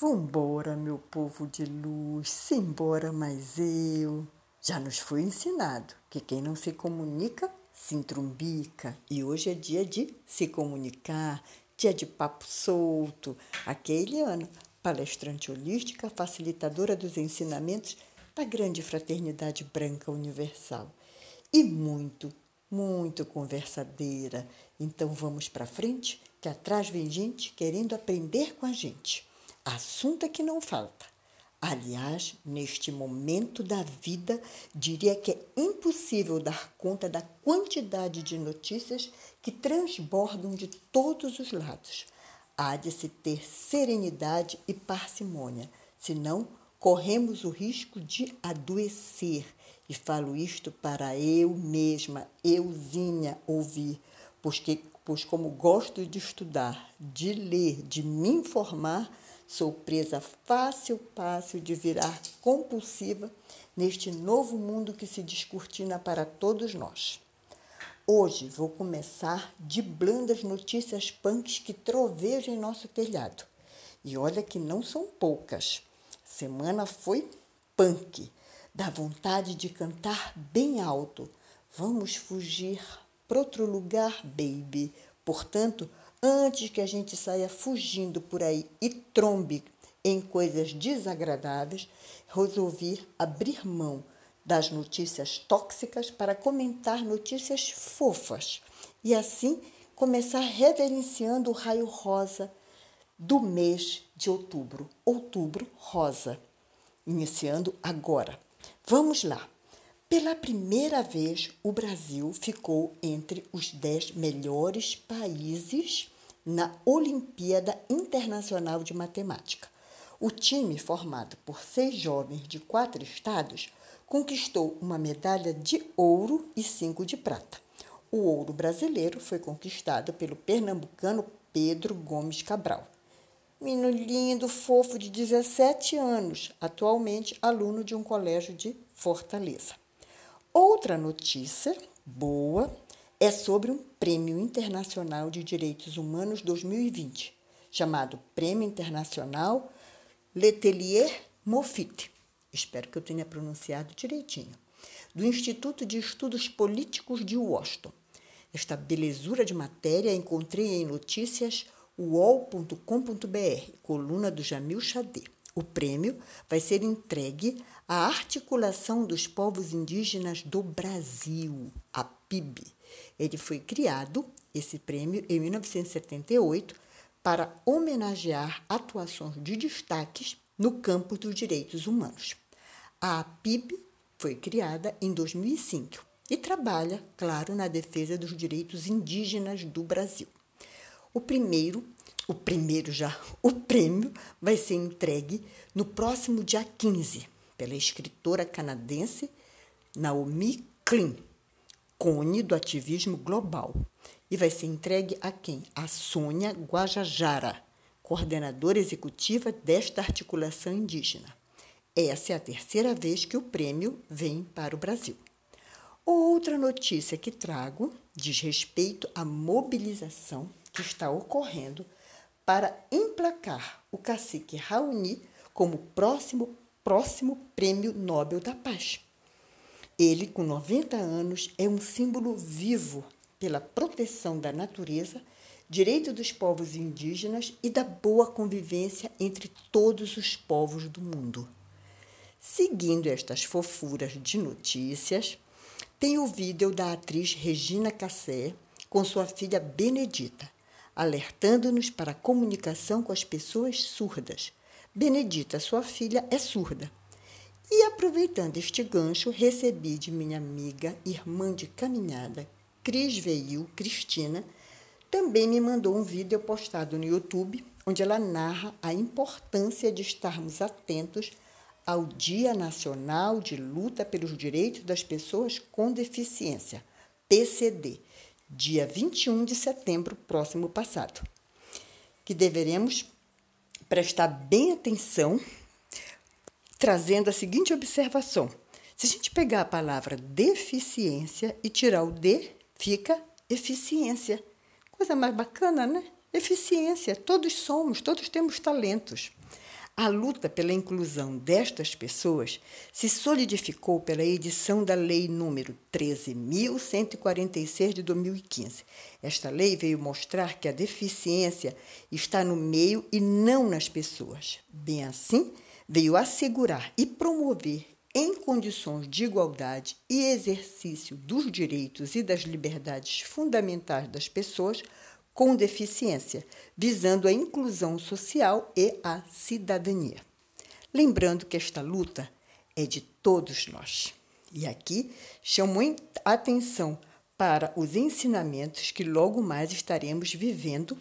Vambora, meu povo de luz, simbora mais eu. Já nos foi ensinado que quem não se comunica se entrumbica e hoje é dia de se comunicar, dia de papo solto. Aqui é Eliana, palestrante holística, facilitadora dos ensinamentos da grande fraternidade branca universal. E muito, muito conversadeira. Então vamos para frente, que atrás vem gente querendo aprender com a gente. Assunto é que não falta. Aliás, neste momento da vida, diria que é impossível dar conta da quantidade de notícias que transbordam de todos os lados. Há de se ter serenidade e parcimônia, senão corremos o risco de adoecer. E falo isto para eu mesma, euzinha, ouvir, pois, que, pois como gosto de estudar, de ler, de me informar, Sou presa fácil, fácil de virar compulsiva neste novo mundo que se descortina para todos nós. Hoje vou começar de blandas notícias punks que trovejam em nosso telhado. E olha que não são poucas. Semana foi punk. Dá vontade de cantar bem alto. Vamos fugir para outro lugar, baby. Portanto, antes que a gente saia fugindo por aí e trombe em coisas desagradáveis, resolvi abrir mão das notícias tóxicas para comentar notícias fofas e assim começar reverenciando o raio rosa do mês de outubro, outubro rosa, iniciando agora. Vamos lá. Pela primeira vez, o Brasil ficou entre os dez melhores países na Olimpíada Internacional de Matemática. O time, formado por seis jovens de quatro estados, conquistou uma medalha de ouro e cinco de prata. O ouro brasileiro foi conquistado pelo pernambucano Pedro Gomes Cabral. Menino lindo, fofo de 17 anos, atualmente aluno de um colégio de Fortaleza. Outra notícia boa é sobre um Prêmio Internacional de Direitos Humanos 2020, chamado Prêmio Internacional Letelier Moffitt. Espero que eu tenha pronunciado direitinho. Do Instituto de Estudos Políticos de Washington. Esta belezura de matéria encontrei em notícias uol.com.br, coluna do Jamil Xadê. O prêmio vai ser entregue à Articulação dos Povos Indígenas do Brasil, a PIB. Ele foi criado, esse prêmio, em 1978, para homenagear atuações de destaques no campo dos direitos humanos. A PIB foi criada em 2005 e trabalha, claro, na defesa dos direitos indígenas do Brasil. O primeiro o primeiro já, o prêmio vai ser entregue no próximo dia 15 pela escritora canadense Naomi Klein, cone do ativismo global, e vai ser entregue a quem? A Sônia Guajajara, coordenadora executiva desta articulação indígena. Essa é a terceira vez que o prêmio vem para o Brasil. Outra notícia que trago diz respeito à mobilização que está ocorrendo para emplacar o cacique Raoni como próximo, próximo Prêmio Nobel da Paz. Ele, com 90 anos, é um símbolo vivo pela proteção da natureza, direito dos povos indígenas e da boa convivência entre todos os povos do mundo. Seguindo estas fofuras de notícias, tem o vídeo da atriz Regina Cassé com sua filha Benedita alertando-nos para a comunicação com as pessoas surdas. Benedita, sua filha, é surda. E aproveitando este gancho, recebi de minha amiga, irmã de caminhada, Cris Veil, Cristina, também me mandou um vídeo postado no YouTube, onde ela narra a importância de estarmos atentos ao Dia Nacional de Luta pelos Direitos das Pessoas com Deficiência, PCD, dia 21 de setembro próximo passado, que deveremos prestar bem atenção, trazendo a seguinte observação: se a gente pegar a palavra deficiência e tirar o de, fica eficiência. Coisa mais bacana, né? Eficiência. Todos somos, todos temos talentos. A luta pela inclusão destas pessoas se solidificou pela edição da Lei número 13.146 de 2015. Esta lei veio mostrar que a deficiência está no meio e não nas pessoas. Bem assim, veio assegurar e promover em condições de igualdade e exercício dos direitos e das liberdades fundamentais das pessoas com deficiência, visando a inclusão social e a cidadania. Lembrando que esta luta é de todos nós. E aqui chamo atenção para os ensinamentos que logo mais estaremos vivendo,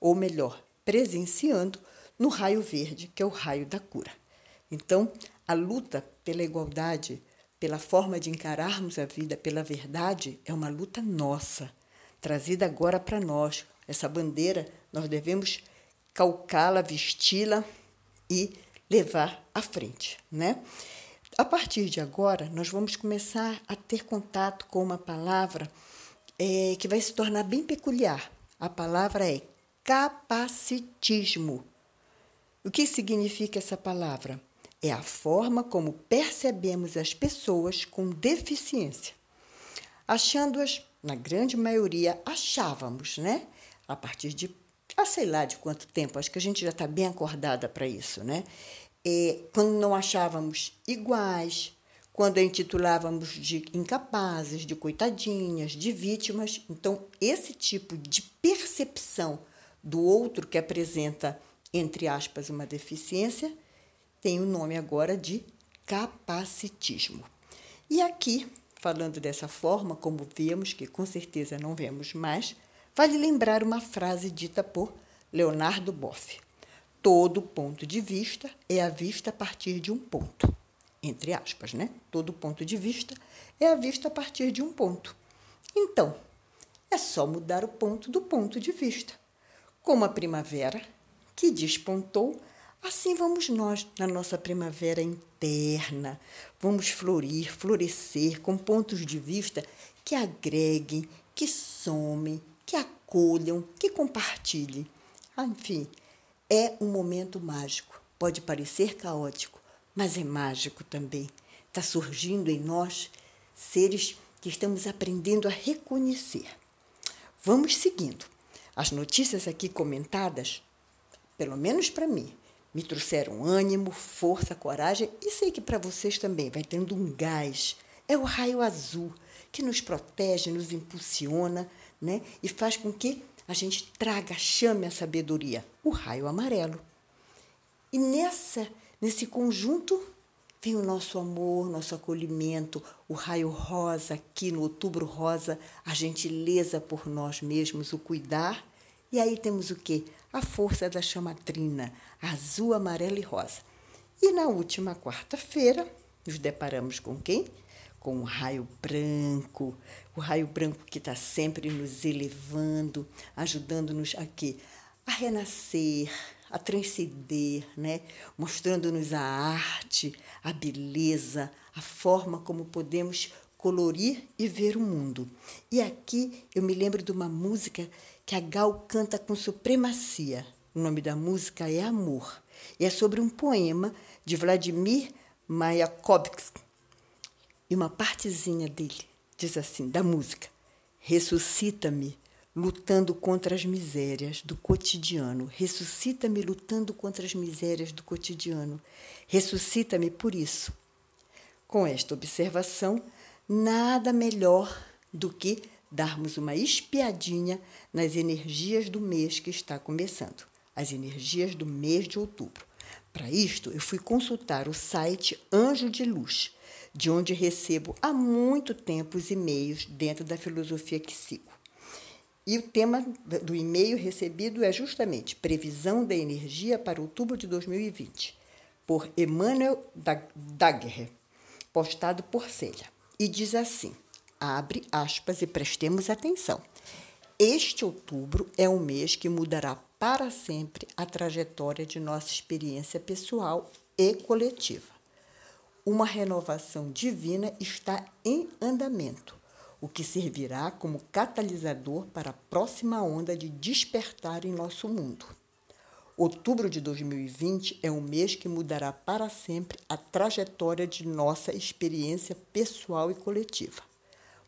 ou melhor, presenciando, no raio verde, que é o raio da cura. Então, a luta pela igualdade, pela forma de encararmos a vida, pela verdade, é uma luta nossa, trazida agora para nós, essa bandeira, nós devemos calcá-la, vesti-la e levar à frente, né? A partir de agora, nós vamos começar a ter contato com uma palavra é, que vai se tornar bem peculiar. A palavra é capacitismo. O que significa essa palavra? É a forma como percebemos as pessoas com deficiência, achando-as, na grande maioria, achávamos, né? A partir de, ah, sei lá de quanto tempo, acho que a gente já está bem acordada para isso, né? E, quando não achávamos iguais, quando a intitulávamos de incapazes, de coitadinhas, de vítimas. Então, esse tipo de percepção do outro que apresenta, entre aspas, uma deficiência, tem o nome agora de capacitismo. E aqui, falando dessa forma, como vemos, que com certeza não vemos mais, Vale lembrar uma frase dita por Leonardo Boff: Todo ponto de vista é a vista a partir de um ponto. Entre aspas, né? Todo ponto de vista é a vista a partir de um ponto. Então, é só mudar o ponto do ponto de vista. Como a primavera, que despontou, assim vamos nós na nossa primavera interna. Vamos florir, florescer com pontos de vista que agreguem, que somem, que acolham, que compartilhem. Ah, enfim, é um momento mágico. Pode parecer caótico, mas é mágico também. Está surgindo em nós seres que estamos aprendendo a reconhecer. Vamos seguindo. As notícias aqui comentadas, pelo menos para mim, me trouxeram ânimo, força, coragem e sei que para vocês também vai tendo um gás. É o raio azul que nos protege, nos impulsiona, né? E faz com que a gente traga, chame a sabedoria, o raio amarelo. E nessa, nesse conjunto vem o nosso amor, nosso acolhimento, o raio rosa aqui no outubro rosa, a gentileza por nós mesmos, o cuidar. E aí temos o quê? A força da chamatrina, azul, amarelo e rosa. E na última quarta-feira, nos deparamos com quem? Com o raio branco, o raio branco que está sempre nos elevando, ajudando-nos aqui a renascer, a transcender, né? mostrando-nos a arte, a beleza, a forma como podemos colorir e ver o mundo. E aqui eu me lembro de uma música que a Gal canta com supremacia. O nome da música é Amor. E é sobre um poema de Vladimir Mayakovsky, e uma partezinha dele diz assim, da música: Ressuscita-me lutando contra as misérias do cotidiano. Ressuscita-me lutando contra as misérias do cotidiano. Ressuscita-me por isso. Com esta observação, nada melhor do que darmos uma espiadinha nas energias do mês que está começando, as energias do mês de outubro. Para isto, eu fui consultar o site Anjo de Luz de onde recebo há muito tempo os e-mails dentro da filosofia que sigo. E o tema do e-mail recebido é justamente Previsão da Energia para outubro de 2020, por Emmanuel Daguerre, postado por Célia. E diz assim: abre aspas e prestemos atenção. Este outubro é um mês que mudará para sempre a trajetória de nossa experiência pessoal e coletiva uma renovação divina está em andamento, o que servirá como catalisador para a próxima onda de despertar em nosso mundo. Outubro de 2020 é um mês que mudará para sempre a trajetória de nossa experiência pessoal e coletiva.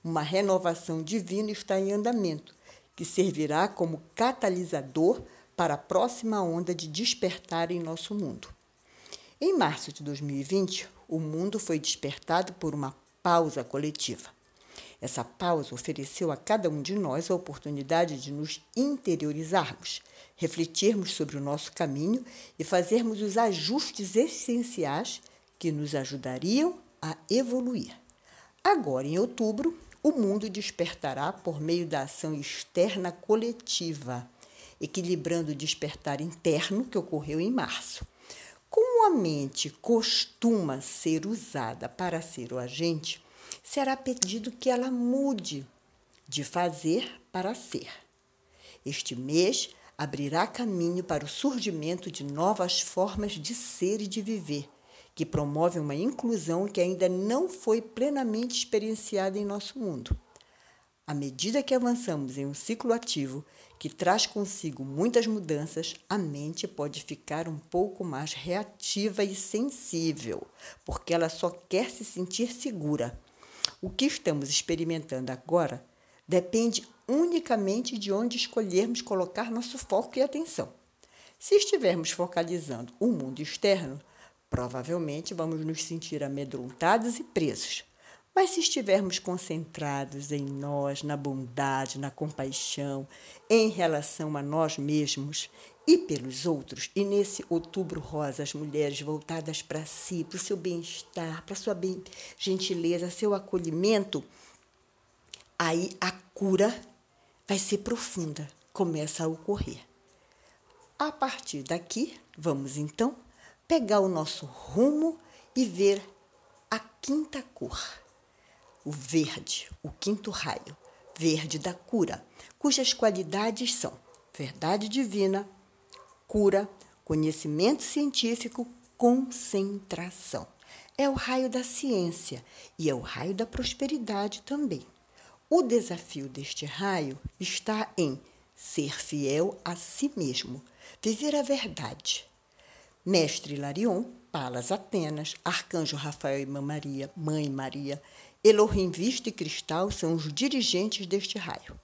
Uma renovação divina está em andamento, que servirá como catalisador para a próxima onda de despertar em nosso mundo. Em março de 2020, o mundo foi despertado por uma pausa coletiva. Essa pausa ofereceu a cada um de nós a oportunidade de nos interiorizarmos, refletirmos sobre o nosso caminho e fazermos os ajustes essenciais que nos ajudariam a evoluir. Agora, em outubro, o mundo despertará por meio da ação externa coletiva, equilibrando o despertar interno que ocorreu em março. Como a mente costuma ser usada para ser o agente, será pedido que ela mude de fazer para ser. Este mês abrirá caminho para o surgimento de novas formas de ser e de viver, que promovem uma inclusão que ainda não foi plenamente experienciada em nosso mundo. À medida que avançamos em um ciclo ativo que traz consigo muitas mudanças, a mente pode ficar um pouco mais reativa e sensível, porque ela só quer se sentir segura. O que estamos experimentando agora depende unicamente de onde escolhermos colocar nosso foco e atenção. Se estivermos focalizando o mundo externo, provavelmente vamos nos sentir amedrontados e presos. Mas se estivermos concentrados em nós, na bondade, na compaixão, em relação a nós mesmos e pelos outros, e nesse outubro rosa, as mulheres voltadas para si, para o seu bem-estar, para a sua bem gentileza, seu acolhimento, aí a cura vai ser profunda, começa a ocorrer. A partir daqui, vamos então pegar o nosso rumo e ver a quinta cor, o verde, o quinto raio, verde da cura, cujas qualidades são verdade divina, cura, conhecimento científico, concentração. É o raio da ciência e é o raio da prosperidade também. O desafio deste raio está em ser fiel a si mesmo, viver a verdade. Mestre Larion, Palas Atenas, Arcanjo Rafael e Mãe Maria, Mãe Maria, Elohim Vista e Cristal são os dirigentes deste raio.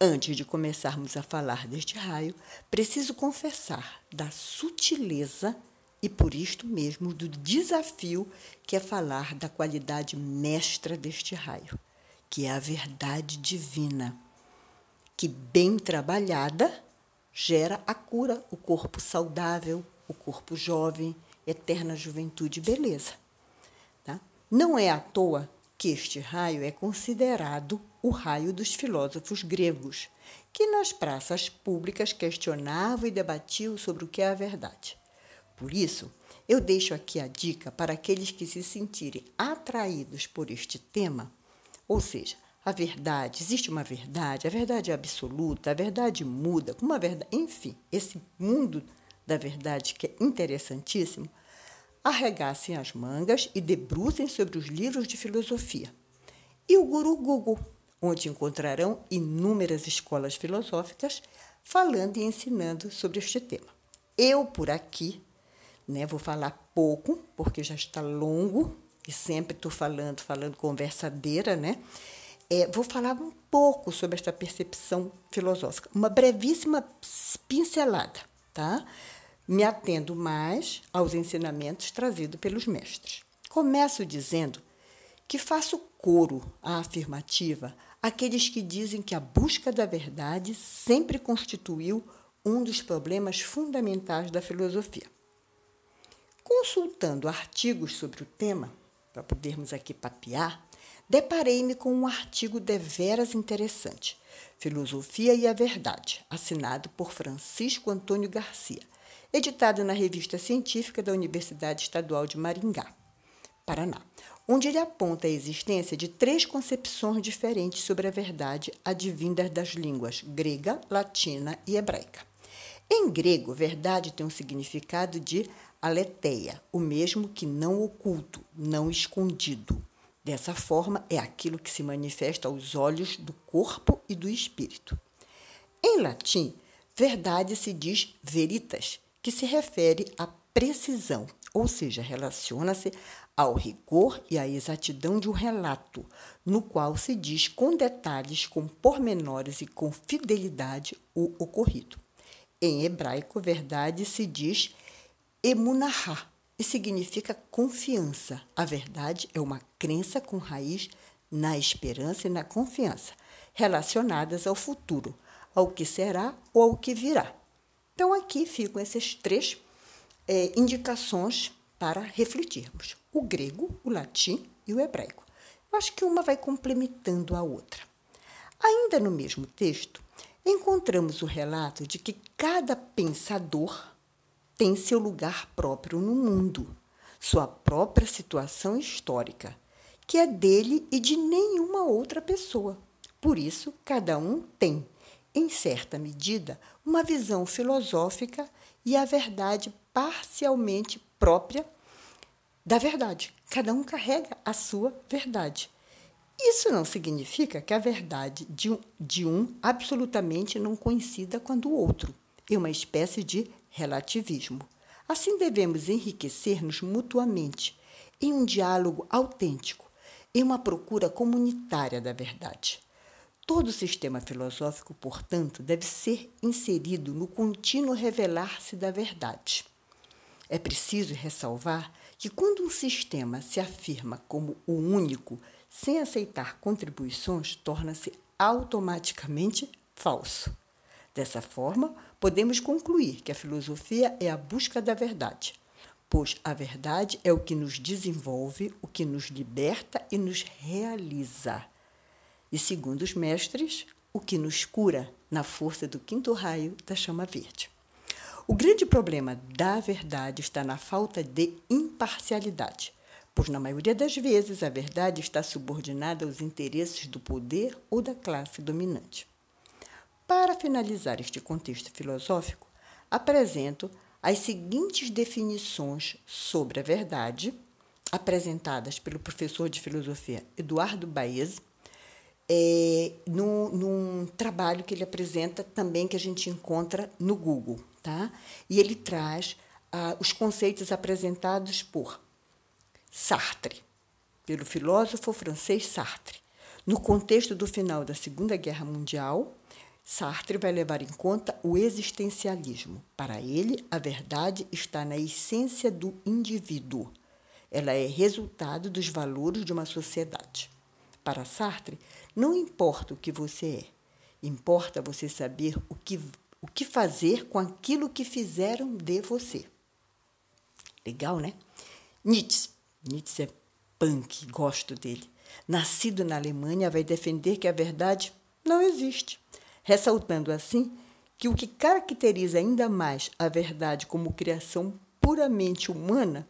Antes de começarmos a falar deste raio, preciso confessar da sutileza e por isto mesmo do desafio que é falar da qualidade mestra deste raio que é a verdade divina, que bem trabalhada gera a cura, o corpo saudável, o corpo jovem, eterna juventude e beleza. Tá? Não é à toa que este raio é considerado o raio dos filósofos gregos, que nas praças públicas questionavam e debatiam sobre o que é a verdade. Por isso, eu deixo aqui a dica para aqueles que se sentirem atraídos por este tema ou seja, a verdade, existe uma verdade, a verdade é absoluta, a verdade muda, uma verdade, enfim, esse mundo da verdade que é interessantíssimo, arregassem as mangas e debrucem sobre os livros de filosofia. E o Guru Google, onde encontrarão inúmeras escolas filosóficas falando e ensinando sobre este tema. Eu, por aqui, né, vou falar pouco, porque já está longo e sempre estou falando, falando conversadeira, né? É, vou falar um pouco sobre esta percepção filosófica, uma brevíssima pincelada, tá? Me atendo mais aos ensinamentos trazidos pelos mestres. Começo dizendo que faço coro à afirmativa aqueles que dizem que a busca da verdade sempre constituiu um dos problemas fundamentais da filosofia. Consultando artigos sobre o tema, para podermos aqui papear, deparei-me com um artigo deveras interessante, Filosofia e a Verdade, assinado por Francisco Antônio Garcia, editado na Revista Científica da Universidade Estadual de Maringá, Paraná, onde ele aponta a existência de três concepções diferentes sobre a verdade advindas das línguas grega, latina e hebraica. Em grego, verdade tem um significado de aletheia, o mesmo que não oculto, não escondido. Dessa forma, é aquilo que se manifesta aos olhos do corpo e do espírito. Em latim, verdade se diz veritas, que se refere à precisão, ou seja, relaciona-se ao rigor e à exatidão de um relato, no qual se diz com detalhes, com pormenores e com fidelidade o ocorrido. Em hebraico, verdade se diz emunahá e significa confiança. A verdade é uma crença com raiz na esperança e na confiança, relacionadas ao futuro, ao que será ou ao que virá. Então, aqui ficam essas três é, indicações para refletirmos: o grego, o latim e o hebraico. Eu acho que uma vai complementando a outra. Ainda no mesmo texto, encontramos o relato de que cada pensador tem seu lugar próprio no mundo, sua própria situação histórica, que é dele e de nenhuma outra pessoa. Por isso, cada um tem, em certa medida, uma visão filosófica e a verdade parcialmente própria da verdade. Cada um carrega a sua verdade. Isso não significa que a verdade de um, de um absolutamente não coincida com a do outro. É uma espécie de relativismo. Assim devemos enriquecer-nos mutuamente em um diálogo autêntico, em uma procura comunitária da verdade. Todo sistema filosófico, portanto, deve ser inserido no contínuo revelar-se da verdade. É preciso ressalvar que quando um sistema se afirma como o único, sem aceitar contribuições, torna-se automaticamente falso. Dessa forma, podemos concluir que a filosofia é a busca da verdade, pois a verdade é o que nos desenvolve, o que nos liberta e nos realiza e, segundo os mestres, o que nos cura na força do quinto raio da chama verde. O grande problema da verdade está na falta de imparcialidade, pois, na maioria das vezes, a verdade está subordinada aos interesses do poder ou da classe dominante. Para finalizar este contexto filosófico, apresento as seguintes definições sobre a verdade, apresentadas pelo professor de filosofia Eduardo Baez é, num, num trabalho que ele apresenta também que a gente encontra no Google, tá? E ele traz ah, os conceitos apresentados por Sartre, pelo filósofo francês Sartre. No contexto do final da Segunda Guerra Mundial, Sartre vai levar em conta o existencialismo. Para ele, a verdade está na essência do indivíduo. Ela é resultado dos valores de uma sociedade. Para Sartre, não importa o que você é, importa você saber o que, o que fazer com aquilo que fizeram de você. Legal, né? Nietzsche. Nietzsche é punk, gosto dele. Nascido na Alemanha, vai defender que a verdade não existe, ressaltando assim que o que caracteriza ainda mais a verdade como criação puramente humana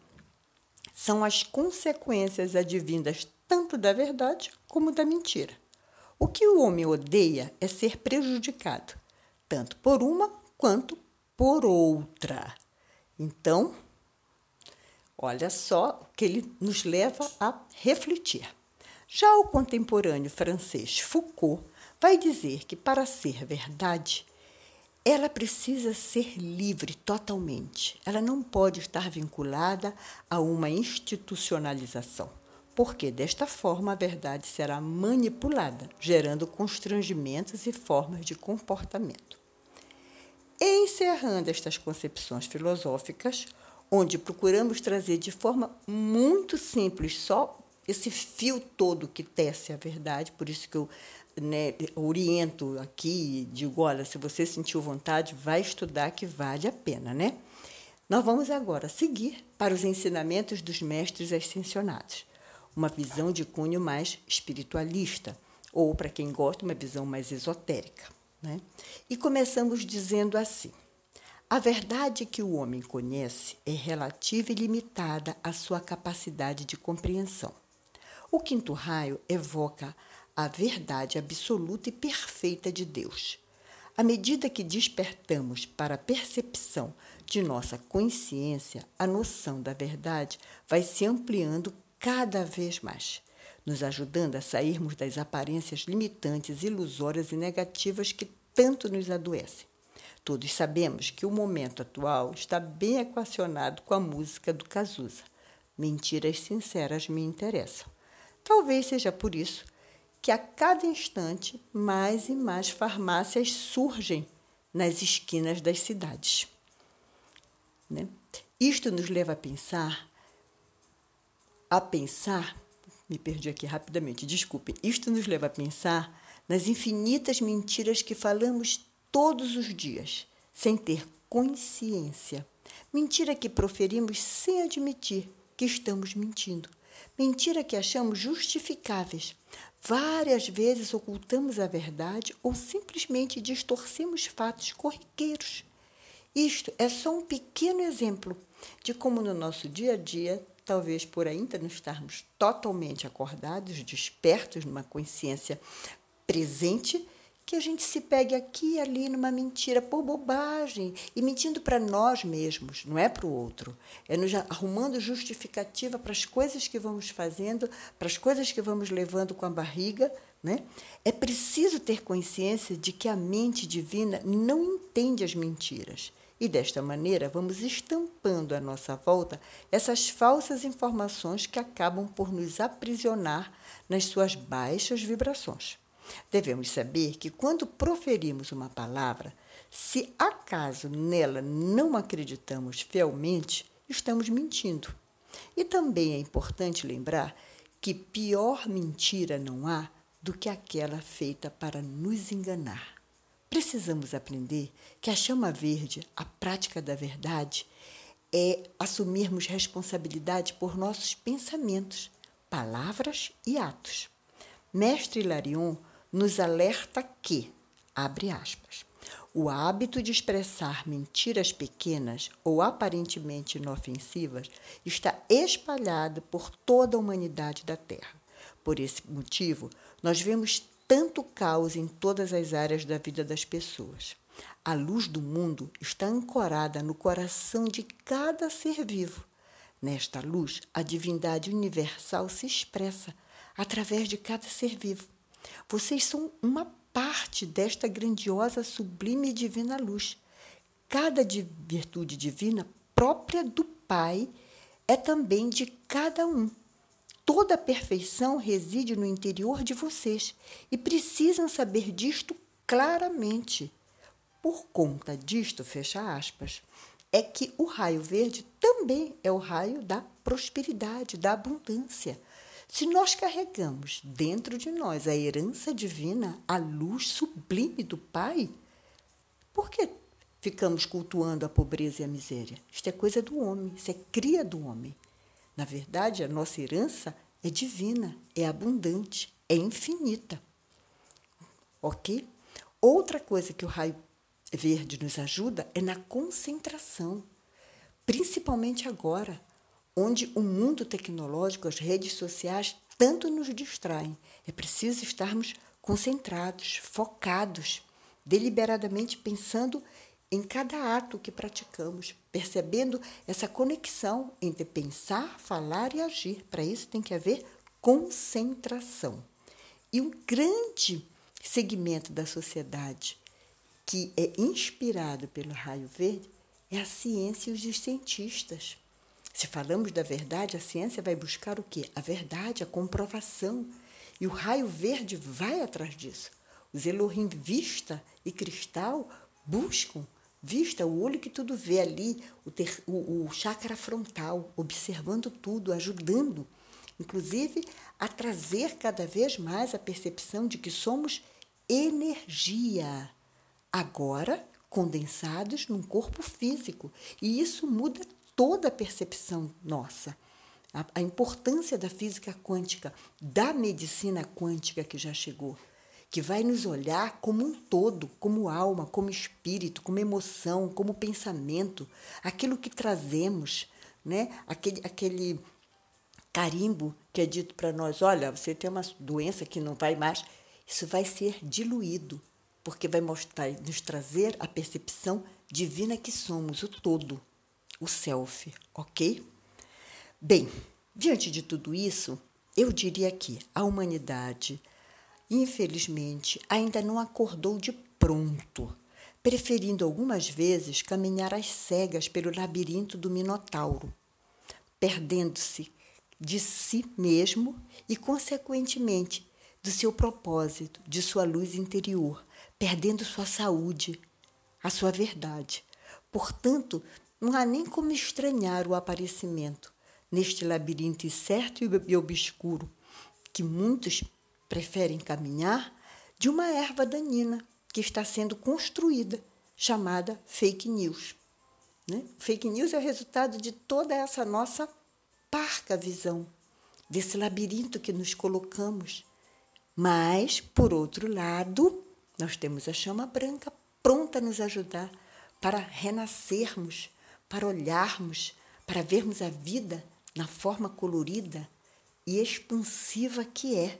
são as consequências advindas tanto da verdade como da mentira. O que o homem odeia é ser prejudicado, tanto por uma quanto por outra. Então, olha só o que ele nos leva a refletir. Já o contemporâneo francês Foucault vai dizer que para ser verdade, ela precisa ser livre totalmente. Ela não pode estar vinculada a uma institucionalização porque desta forma a verdade será manipulada, gerando constrangimentos e formas de comportamento. Encerrando estas concepções filosóficas, onde procuramos trazer de forma muito simples só esse fio todo que tece a verdade, por isso que eu né, oriento aqui, digo, olha, se você sentiu vontade, vai estudar que vale a pena, né? Nós vamos agora seguir para os ensinamentos dos mestres ascensionados uma visão de cunho mais espiritualista, ou, para quem gosta, uma visão mais esotérica. Né? E começamos dizendo assim: a verdade que o homem conhece é relativa e limitada à sua capacidade de compreensão. O quinto raio evoca a verdade absoluta e perfeita de Deus. À medida que despertamos para a percepção de nossa consciência, a noção da verdade vai se ampliando cada vez mais, nos ajudando a sairmos das aparências limitantes, ilusórias e negativas que tanto nos adoecem. Todos sabemos que o momento atual está bem equacionado com a música do Cazuza. Mentiras sinceras me interessam. Talvez seja por isso que a cada instante mais e mais farmácias surgem nas esquinas das cidades. Né? Isto nos leva a pensar, a pensar, me perdi aqui rapidamente, desculpe, isto nos leva a pensar nas infinitas mentiras que falamos todos os dias, sem ter consciência. Mentira que proferimos sem admitir que estamos mentindo. Mentira que achamos justificáveis. Várias vezes ocultamos a verdade ou simplesmente distorcemos fatos corriqueiros. Isto é só um pequeno exemplo de como no nosso dia a dia, talvez por ainda não estarmos totalmente acordados, despertos numa consciência presente, que a gente se pegue aqui e ali numa mentira por bobagem e mentindo para nós mesmos, não é para o outro. É nos arrumando justificativa para as coisas que vamos fazendo, para as coisas que vamos levando com a barriga. Né? É preciso ter consciência de que a mente divina não entende as mentiras. E desta maneira vamos estampando à nossa volta essas falsas informações que acabam por nos aprisionar nas suas baixas vibrações. Devemos saber que quando proferimos uma palavra, se acaso nela não acreditamos fielmente, estamos mentindo. E também é importante lembrar que pior mentira não há do que aquela feita para nos enganar. Precisamos aprender que a chama verde, a prática da verdade, é assumirmos responsabilidade por nossos pensamentos, palavras e atos. Mestre Larion nos alerta que, abre aspas, o hábito de expressar mentiras pequenas ou aparentemente inofensivas está espalhado por toda a humanidade da Terra. Por esse motivo, nós vemos tanto caos em todas as áreas da vida das pessoas. A luz do mundo está ancorada no coração de cada ser vivo. Nesta luz, a divindade universal se expressa através de cada ser vivo. Vocês são uma parte desta grandiosa, sublime e divina luz. Cada virtude divina própria do Pai é também de cada um. Toda a perfeição reside no interior de vocês e precisam saber disto claramente. Por conta disto, fecha aspas, é que o raio verde também é o raio da prosperidade, da abundância. Se nós carregamos dentro de nós a herança divina, a luz sublime do Pai, por que ficamos cultuando a pobreza e a miséria? Isto é coisa do homem, isso é cria do homem. Na verdade, a nossa herança é divina, é abundante, é infinita. Ok? Outra coisa que o raio verde nos ajuda é na concentração, principalmente agora onde o mundo tecnológico, as redes sociais, tanto nos distraem. É preciso estarmos concentrados, focados, deliberadamente pensando em cada ato que praticamos, percebendo essa conexão entre pensar, falar e agir. Para isso tem que haver concentração. E um grande segmento da sociedade que é inspirado pelo raio verde é a ciência e os cientistas. Se falamos da verdade, a ciência vai buscar o quê? A verdade, a comprovação. E o raio verde vai atrás disso. Os Elohim vista e cristal buscam vista, o olho que tudo vê ali, o, ter, o, o chakra frontal, observando tudo, ajudando, inclusive a trazer cada vez mais a percepção de que somos energia, agora condensados num corpo físico. E isso muda toda a percepção nossa. A, a importância da física quântica, da medicina quântica que já chegou, que vai nos olhar como um todo, como alma, como espírito, como emoção, como pensamento, aquilo que trazemos, né? aquele, aquele carimbo que é dito para nós: olha, você tem uma doença que não vai mais, isso vai ser diluído, porque vai mostrar, nos trazer a percepção divina que somos, o todo o self, ok? Bem, diante de tudo isso, eu diria que a humanidade, infelizmente, ainda não acordou de pronto preferindo algumas vezes caminhar às cegas pelo labirinto do Minotauro, perdendo-se de si mesmo e, consequentemente, do seu propósito, de sua luz interior, perdendo sua saúde, a sua verdade. Portanto, não há nem como estranhar o aparecimento neste labirinto incerto e obscuro que muitos preferem caminhar de uma erva danina que está sendo construída, chamada fake news. Né? Fake news é o resultado de toda essa nossa parca visão, desse labirinto que nos colocamos. Mas, por outro lado, nós temos a chama branca pronta a nos ajudar para renascermos, para olharmos, para vermos a vida na forma colorida e expansiva que é,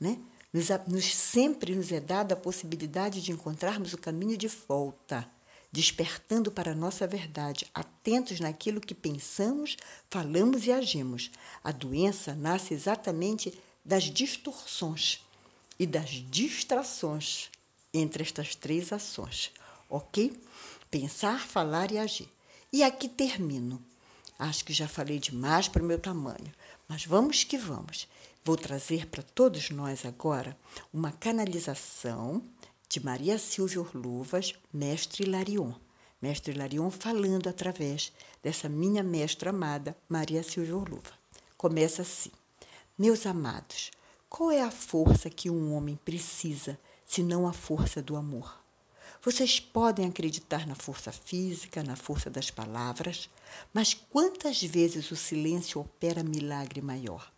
né? Nos, nos, sempre nos é dada a possibilidade de encontrarmos o caminho de volta, despertando para a nossa verdade, atentos naquilo que pensamos, falamos e agimos. A doença nasce exatamente das distorções e das distrações entre estas três ações, ok? Pensar, falar e agir. E aqui termino. Acho que já falei demais para o meu tamanho, mas vamos que vamos. Vou trazer para todos nós agora uma canalização de Maria Silvia Orluvas, mestre Larion. Mestre Larion falando através dessa minha mestra amada, Maria Silvia Orluva. Começa assim: Meus amados, qual é a força que um homem precisa, se não a força do amor? Vocês podem acreditar na força física, na força das palavras, mas quantas vezes o silêncio opera milagre maior?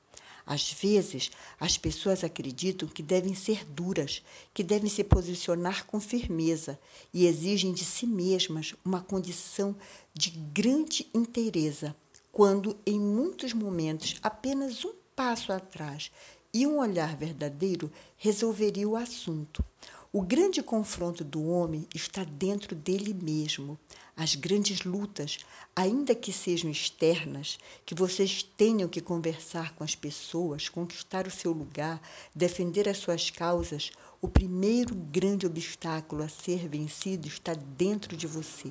Às vezes, as pessoas acreditam que devem ser duras, que devem se posicionar com firmeza e exigem de si mesmas uma condição de grande inteireza, quando, em muitos momentos, apenas um passo atrás e um olhar verdadeiro resolveria o assunto. O grande confronto do homem está dentro dele mesmo. As grandes lutas, ainda que sejam externas, que vocês tenham que conversar com as pessoas, conquistar o seu lugar, defender as suas causas, o primeiro grande obstáculo a ser vencido está dentro de você.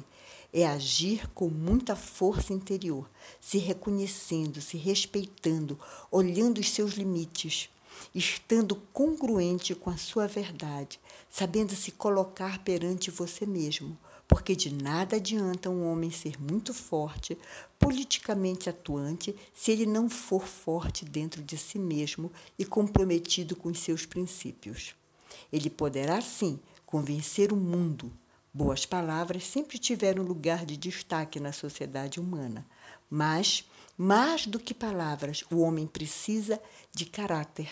É agir com muita força interior, se reconhecendo, se respeitando, olhando os seus limites estando congruente com a sua verdade, sabendo se colocar perante você mesmo, porque de nada adianta um homem ser muito forte, politicamente atuante, se ele não for forte dentro de si mesmo e comprometido com os seus princípios. Ele poderá sim convencer o mundo. Boas palavras sempre tiveram lugar de destaque na sociedade humana, mas mais do que palavras, o homem precisa de caráter,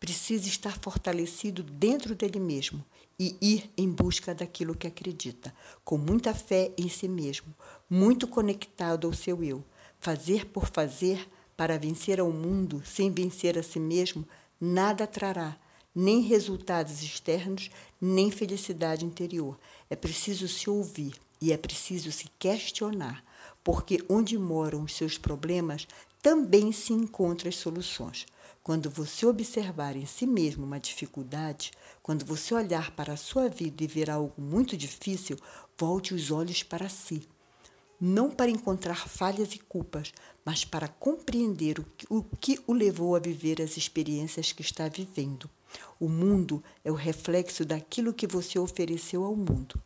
precisa estar fortalecido dentro dele mesmo e ir em busca daquilo que acredita, com muita fé em si mesmo, muito conectado ao seu eu. Fazer por fazer para vencer ao mundo sem vencer a si mesmo nada trará, nem resultados externos, nem felicidade interior. É preciso se ouvir e é preciso se questionar, porque onde moram os seus problemas também se encontram as soluções. Quando você observar em si mesmo uma dificuldade, quando você olhar para a sua vida e ver algo muito difícil, volte os olhos para si. Não para encontrar falhas e culpas, mas para compreender o que, o que o levou a viver as experiências que está vivendo. O mundo é o reflexo daquilo que você ofereceu ao mundo.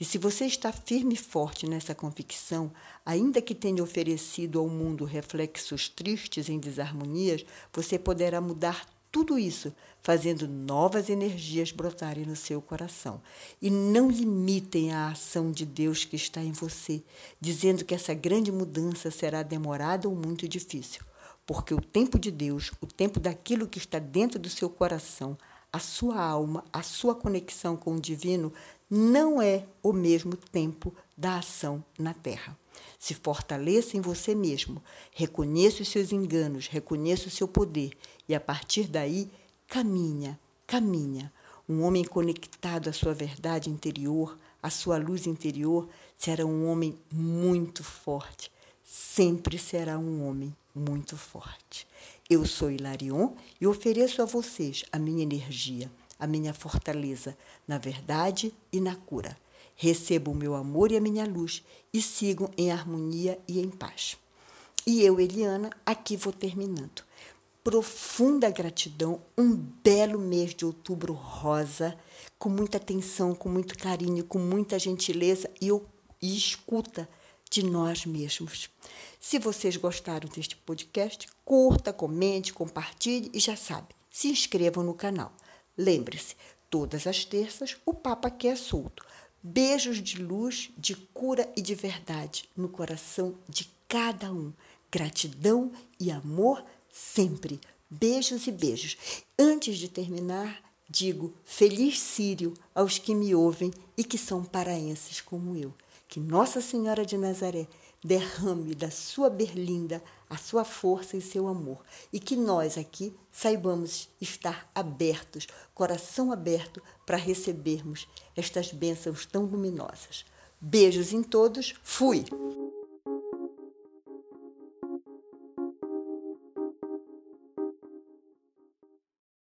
E se você está firme e forte nessa convicção, ainda que tenha oferecido ao mundo reflexos tristes em desarmonias, você poderá mudar tudo isso, fazendo novas energias brotarem no seu coração. E não limitem a ação de Deus que está em você, dizendo que essa grande mudança será demorada ou muito difícil. Porque o tempo de Deus, o tempo daquilo que está dentro do seu coração, a sua alma, a sua conexão com o divino não é o mesmo tempo da ação na terra. Se fortaleça em você mesmo, reconheça os seus enganos, reconheça o seu poder e a partir daí caminha, caminha. Um homem conectado à sua verdade interior, à sua luz interior, será um homem muito forte. Sempre será um homem muito forte. Eu sou Hilarion e ofereço a vocês a minha energia, a minha fortaleza na verdade e na cura. Recebam o meu amor e a minha luz e sigam em harmonia e em paz. E eu, Eliana, aqui vou terminando. Profunda gratidão, um belo mês de outubro rosa, com muita atenção, com muito carinho, com muita gentileza e, e escuta de nós mesmos. Se vocês gostaram deste podcast, curta, comente, compartilhe e já sabe, se inscrevam no canal. Lembre-se, todas as terças o Papa aqui é solto. Beijos de luz, de cura e de verdade no coração de cada um. Gratidão e amor sempre. Beijos e beijos. Antes de terminar, digo feliz Sírio aos que me ouvem e que são paraenses como eu. Que Nossa Senhora de Nazaré derrame da sua berlinda a sua força e seu amor, e que nós aqui saibamos estar abertos, coração aberto, para recebermos estas bênçãos tão luminosas. Beijos em todos, fui!